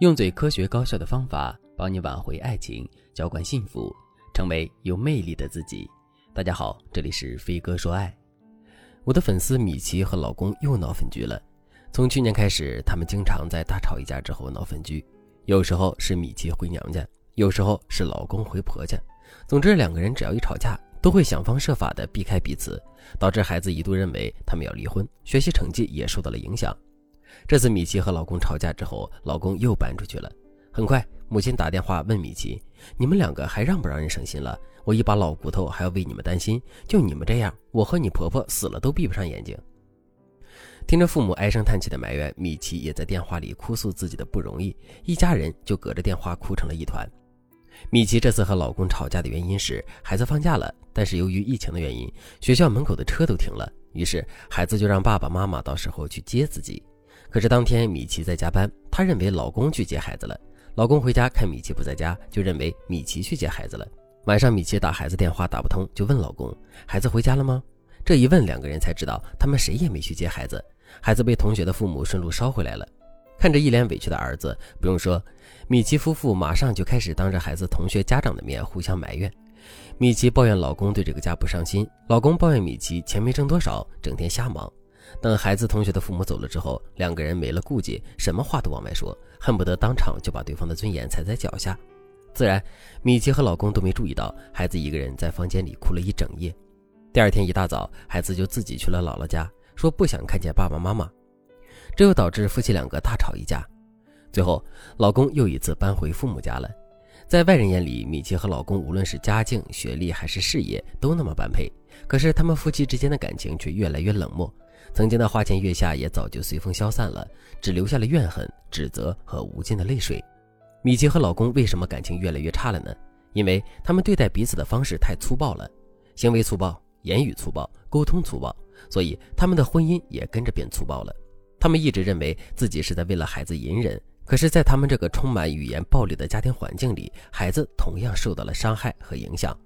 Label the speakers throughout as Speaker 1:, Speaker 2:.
Speaker 1: 用最科学高效的方法帮你挽回爱情，浇灌幸福，成为有魅力的自己。大家好，这里是飞哥说爱。我的粉丝米奇和老公又闹分居了。从去年开始，他们经常在大吵一架之后闹分居，有时候是米奇回娘家，有时候是老公回婆家。总之，两个人只要一吵架，都会想方设法的避开彼此，导致孩子一度认为他们要离婚，学习成绩也受到了影响。这次米奇和老公吵架之后，老公又搬出去了。很快，母亲打电话问米奇：“你们两个还让不让人省心了？我一把老骨头还要为你们担心，就你们这样，我和你婆婆死了都闭不上眼睛。”听着父母唉声叹气的埋怨，米奇也在电话里哭诉自己的不容易，一家人就隔着电话哭成了一团。米奇这次和老公吵架的原因是孩子放假了，但是由于疫情的原因，学校门口的车都停了，于是孩子就让爸爸妈妈到时候去接自己。可是当天米奇在加班，她认为老公去接孩子了。老公回家看米奇不在家，就认为米奇去接孩子了。晚上米奇打孩子电话打不通，就问老公：“孩子回家了吗？”这一问，两个人才知道他们谁也没去接孩子，孩子被同学的父母顺路捎回来了。看着一脸委屈的儿子，不用说，米奇夫妇马上就开始当着孩子同学家长的面互相埋怨。米奇抱怨老公对这个家不上心，老公抱怨米奇钱没挣多少，整天瞎忙。等孩子同学的父母走了之后，两个人没了顾忌，什么话都往外说，恨不得当场就把对方的尊严踩在脚下。自然，米奇和老公都没注意到，孩子一个人在房间里哭了一整夜。第二天一大早，孩子就自己去了姥姥家，说不想看见爸爸妈妈。这又导致夫妻两个大吵一架。最后，老公又一次搬回父母家了。在外人眼里，米奇和老公无论是家境、学历还是事业，都那么般配。可是他们夫妻之间的感情却越来越冷漠。曾经的花前月下也早就随风消散了，只留下了怨恨、指责和无尽的泪水。米奇和老公为什么感情越来越差了呢？因为他们对待彼此的方式太粗暴了，行为粗暴、言语粗暴、沟通粗暴，所以他们的婚姻也跟着变粗暴了。他们一直认为自己是在为了孩子隐忍，可是，在他们这个充满语言暴力的家庭环境里，孩子同样受到了伤害和影响。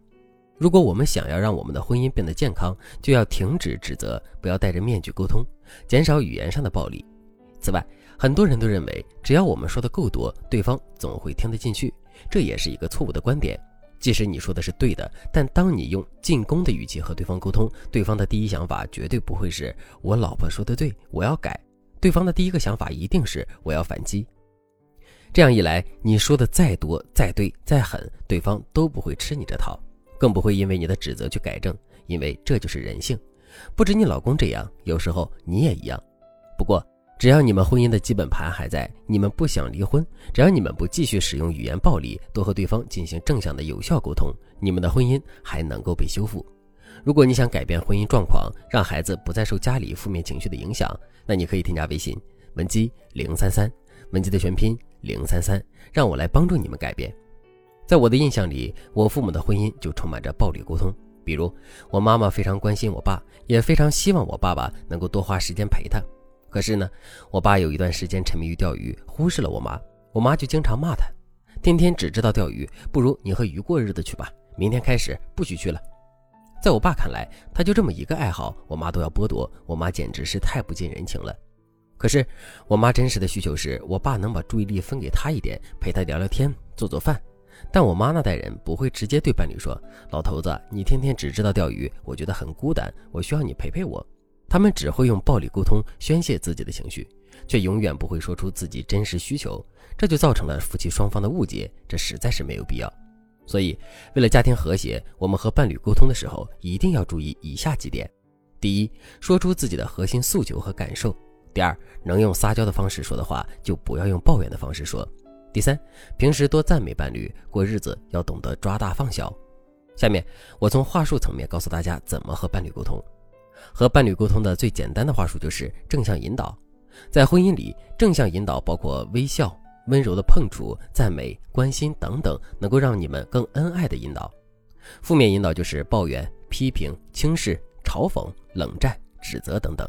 Speaker 1: 如果我们想要让我们的婚姻变得健康，就要停止指责，不要戴着面具沟通，减少语言上的暴力。此外，很多人都认为，只要我们说的够多，对方总会听得进去，这也是一个错误的观点。即使你说的是对的，但当你用进攻的语气和对方沟通，对方的第一想法绝对不会是“我老婆说的对，我要改”，对方的第一个想法一定是“我要反击”。这样一来，你说的再多、再对、再狠，对方都不会吃你这套。更不会因为你的指责去改正，因为这就是人性。不止你老公这样，有时候你也一样。不过，只要你们婚姻的基本盘还在，你们不想离婚，只要你们不继续使用语言暴力，多和对方进行正向的有效沟通，你们的婚姻还能够被修复。如果你想改变婚姻状况，让孩子不再受家里负面情绪的影响，那你可以添加微信文姬零三三，文姬的全拼零三三，让我来帮助你们改变。在我的印象里，我父母的婚姻就充满着暴力沟通。比如，我妈妈非常关心我爸，也非常希望我爸爸能够多花时间陪她。可是呢，我爸有一段时间沉迷于钓鱼，忽视了我妈。我妈就经常骂他：“天天只知道钓鱼，不如你和鱼过日子去吧。明天开始不许去了。”在我爸看来，他就这么一个爱好，我妈都要剥夺，我妈简直是太不近人情了。可是，我妈真实的需求是我爸能把注意力分给她一点，陪她聊聊天，做做饭。但我妈那代人不会直接对伴侣说：“老头子，你天天只知道钓鱼，我觉得很孤单，我需要你陪陪我。”他们只会用暴力沟通宣泄自己的情绪，却永远不会说出自己真实需求，这就造成了夫妻双方的误解，这实在是没有必要。所以，为了家庭和谐，我们和伴侣沟通的时候一定要注意以下几点：第一，说出自己的核心诉求和感受；第二，能用撒娇的方式说的话，就不要用抱怨的方式说。第三，平时多赞美伴侣，过日子要懂得抓大放小。下面我从话术层面告诉大家怎么和伴侣沟通。和伴侣沟通的最简单的话术就是正向引导。在婚姻里，正向引导包括微笑、温柔的碰触、赞美、关心等等，能够让你们更恩爱的引导。负面引导就是抱怨、批评、轻视、嘲讽、冷战、指责等等。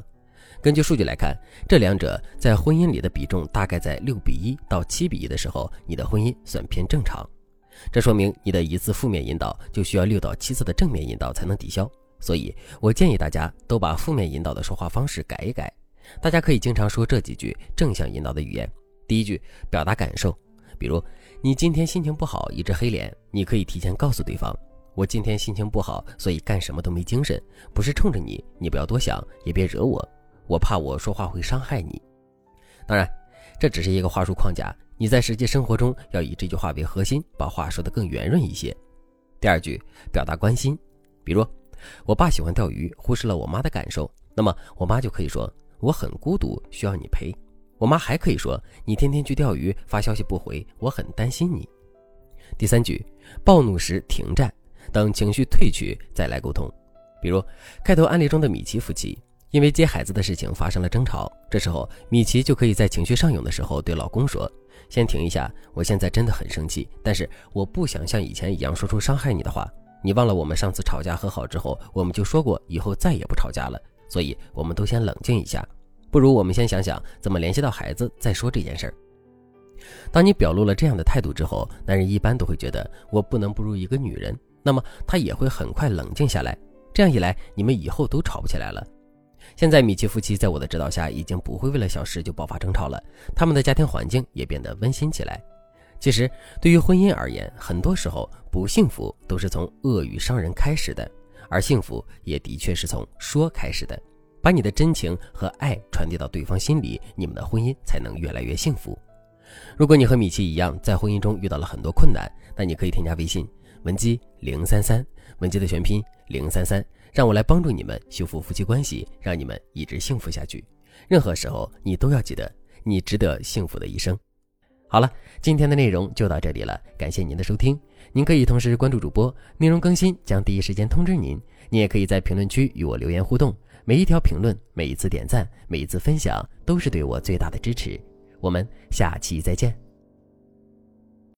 Speaker 1: 根据数据来看，这两者在婚姻里的比重大概在六比一到七比一的时候，你的婚姻算偏正常。这说明你的一次负面引导就需要六到七次的正面引导才能抵消。所以我建议大家都把负面引导的说话方式改一改。大家可以经常说这几句正向引导的语言，第一句，表达感受，比如你今天心情不好，一直黑脸，你可以提前告诉对方，我今天心情不好，所以干什么都没精神，不是冲着你，你不要多想，也别惹我，我怕我说话会伤害你。当然，这只是一个话术框架，你在实际生活中要以这句话为核心，把话说得更圆润一些。第二句，表达关心，比如我爸喜欢钓鱼，忽视了我妈的感受，那么我妈就可以说我很孤独，需要你陪。我妈还可以说：“你天天去钓鱼，发消息不回，我很担心你。”第三句，暴怒时停战，等情绪退去再来沟通。比如开头案例中的米奇夫妻，因为接孩子的事情发生了争吵，这时候米奇就可以在情绪上涌的时候对老公说：“先停一下，我现在真的很生气，但是我不想像以前一样说出伤害你的话。你忘了我们上次吵架和好之后，我们就说过以后再也不吵架了，所以我们都先冷静一下。”不如我们先想想怎么联系到孩子再说这件事儿。当你表露了这样的态度之后，男人一般都会觉得我不能不如一个女人，那么他也会很快冷静下来。这样一来，你们以后都吵不起来了。现在米奇夫妻在我的指导下，已经不会为了小事就爆发争吵了，他们的家庭环境也变得温馨起来。其实，对于婚姻而言，很多时候不幸福都是从恶语伤人开始的，而幸福也的确是从说开始的。把你的真情和爱传递到对方心里，你们的婚姻才能越来越幸福。如果你和米奇一样，在婚姻中遇到了很多困难，那你可以添加微信文姬零三三，文姬的全拼零三三，让我来帮助你们修复夫妻关系，让你们一直幸福下去。任何时候，你都要记得，你值得幸福的一生。好了，今天的内容就到这里了，感谢您的收听。您可以同时关注主播，内容更新将第一时间通知您。你也可以在评论区与我留言互动。每一条评论，每一次点赞，每一次分享，都是对我最大的支持。我们下期再见。